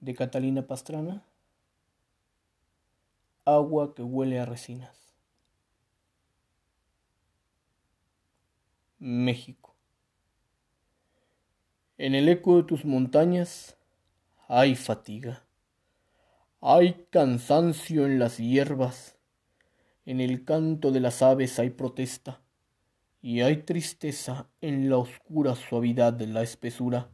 de Catalina Pastrana. Agua que huele a resinas. México. En el eco de tus montañas hay fatiga, hay cansancio en las hierbas, en el canto de las aves hay protesta, y hay tristeza en la oscura suavidad de la espesura.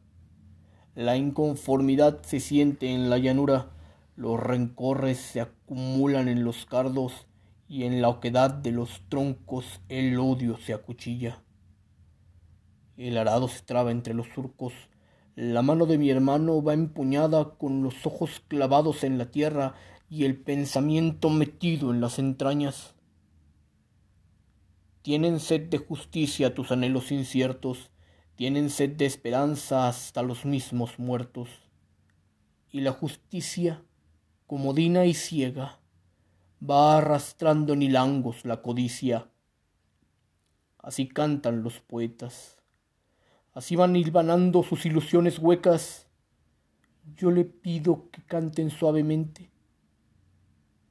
La inconformidad se siente en la llanura, los rencores se acumulan en los cardos, y en la oquedad de los troncos el odio se acuchilla. El arado se traba entre los surcos. La mano de mi hermano va empuñada con los ojos clavados en la tierra y el pensamiento metido en las entrañas. Tienen sed de justicia tus anhelos inciertos, tienen sed de esperanza hasta los mismos muertos. Y la justicia, comodina y ciega, va arrastrando en hilangos la codicia. Así cantan los poetas Así van hilvanando sus ilusiones huecas. Yo le pido que canten suavemente,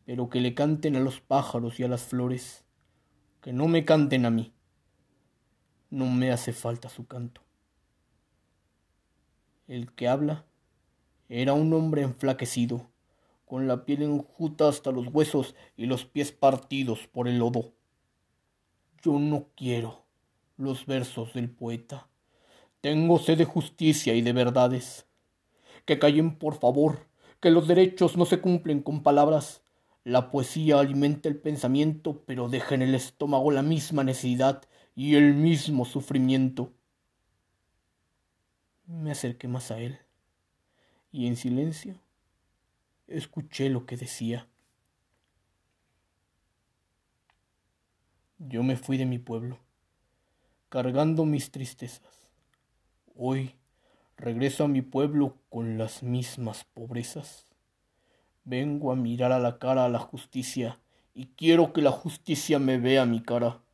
pero que le canten a los pájaros y a las flores, que no me canten a mí. No me hace falta su canto. El que habla era un hombre enflaquecido, con la piel enjuta hasta los huesos y los pies partidos por el lodo. Yo no quiero los versos del poeta. Tengo sed de justicia y de verdades. Que callen, por favor, que los derechos no se cumplen con palabras. La poesía alimenta el pensamiento, pero deja en el estómago la misma necesidad y el mismo sufrimiento. Me acerqué más a él y en silencio escuché lo que decía. Yo me fui de mi pueblo, cargando mis tristezas. Hoy regreso a mi pueblo con las mismas pobrezas. Vengo a mirar a la cara a la justicia y quiero que la justicia me vea mi cara.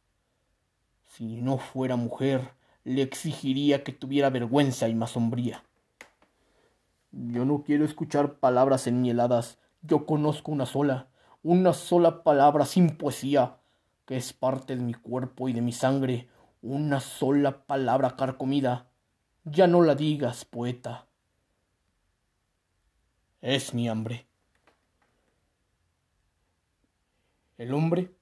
Si no fuera mujer, le exigiría que tuviera vergüenza y más sombría. Yo no quiero escuchar palabras enmieladas, yo conozco una sola, una sola palabra sin poesía, que es parte de mi cuerpo y de mi sangre, una sola palabra carcomida, ya no la digas, poeta. Es mi hambre. El hombre,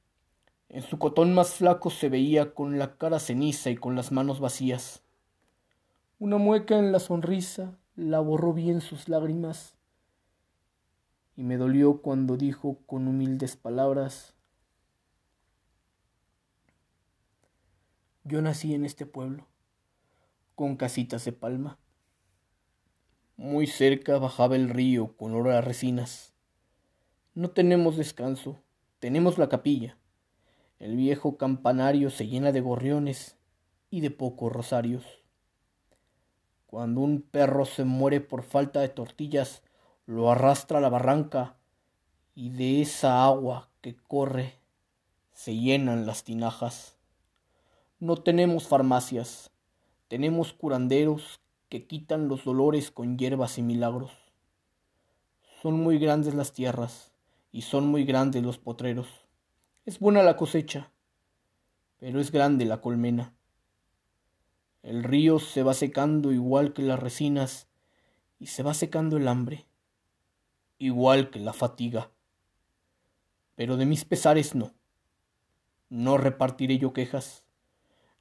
en su cotón más flaco, se veía con la cara ceniza y con las manos vacías. Una mueca en la sonrisa la borró bien sus lágrimas y me dolió cuando dijo con humildes palabras Yo nací en este pueblo con casitas de palma. Muy cerca bajaba el río con olor a resinas. No tenemos descanso, tenemos la capilla. El viejo campanario se llena de gorriones y de pocos rosarios. Cuando un perro se muere por falta de tortillas, lo arrastra a la barranca y de esa agua que corre se llenan las tinajas. No tenemos farmacias, tenemos curanderos que quitan los dolores con hierbas y milagros. Son muy grandes las tierras y son muy grandes los potreros. Es buena la cosecha, pero es grande la colmena. El río se va secando igual que las resinas y se va secando el hambre, igual que la fatiga. Pero de mis pesares no. No repartiré yo quejas.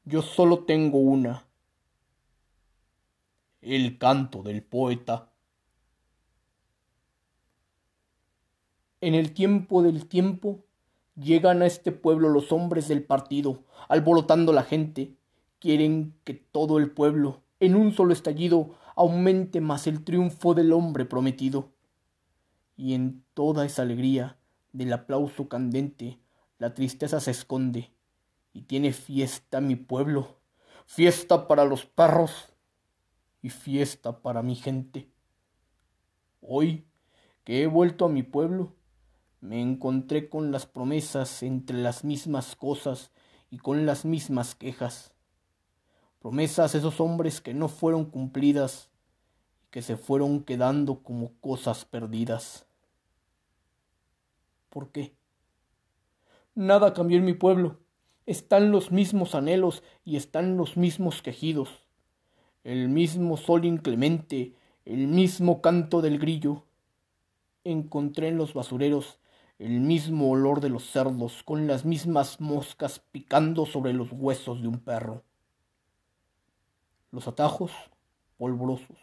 Yo solo tengo una el canto del poeta. En el tiempo del tiempo llegan a este pueblo los hombres del partido, alborotando la gente. Quieren que todo el pueblo, en un solo estallido, aumente más el triunfo del hombre prometido. Y en toda esa alegría del aplauso candente, la tristeza se esconde, y tiene fiesta mi pueblo, fiesta para los perros, y fiesta para mi gente. Hoy que he vuelto a mi pueblo, me encontré con las promesas entre las mismas cosas y con las mismas quejas. Promesas esos hombres que no fueron cumplidas que se fueron quedando como cosas perdidas. ¿Por qué? Nada cambió en mi pueblo. Están los mismos anhelos y están los mismos quejidos. El mismo sol inclemente, el mismo canto del grillo. Encontré en los basureros el mismo olor de los cerdos con las mismas moscas picando sobre los huesos de un perro. Los atajos polvorosos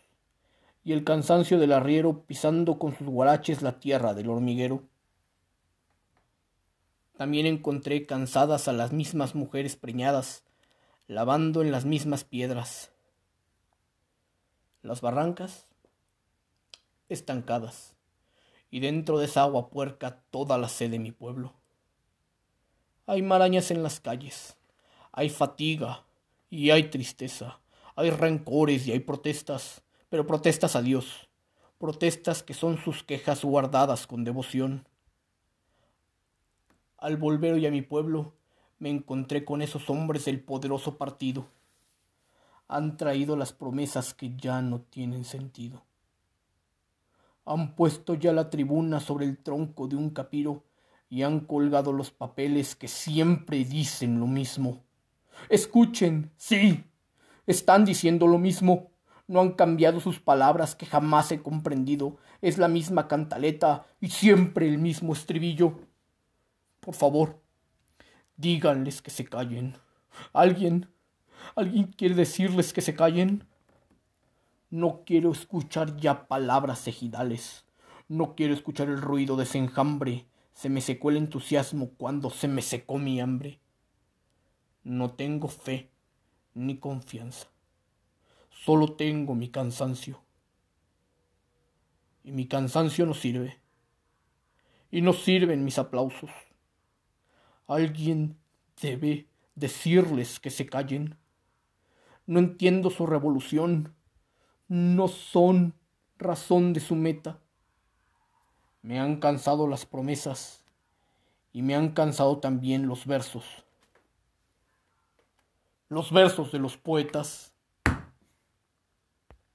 y el cansancio del arriero pisando con sus guaraches la tierra del hormiguero. También encontré cansadas a las mismas mujeres preñadas, lavando en las mismas piedras. Las barrancas estancadas, y dentro de esa agua puerca toda la sed de mi pueblo. Hay marañas en las calles, hay fatiga y hay tristeza, hay rencores y hay protestas, pero protestas a Dios, protestas que son sus quejas guardadas con devoción. Al volver hoy a mi pueblo, me encontré con esos hombres del poderoso partido. Han traído las promesas que ya no tienen sentido. Han puesto ya la tribuna sobre el tronco de un capiro y han colgado los papeles que siempre dicen lo mismo. Escuchen, sí, están diciendo lo mismo. No han cambiado sus palabras que jamás he comprendido. Es la misma cantaleta y siempre el mismo estribillo. Por favor, díganles que se callen. ¿Alguien? ¿Alguien quiere decirles que se callen? No quiero escuchar ya palabras ejidales. No quiero escuchar el ruido de ese enjambre. Se me secó el entusiasmo cuando se me secó mi hambre. No tengo fe ni confianza. Solo tengo mi cansancio. Y mi cansancio no sirve. Y no sirven mis aplausos. Alguien debe decirles que se callen. No entiendo su revolución. No son razón de su meta. Me han cansado las promesas y me han cansado también los versos los versos de los poetas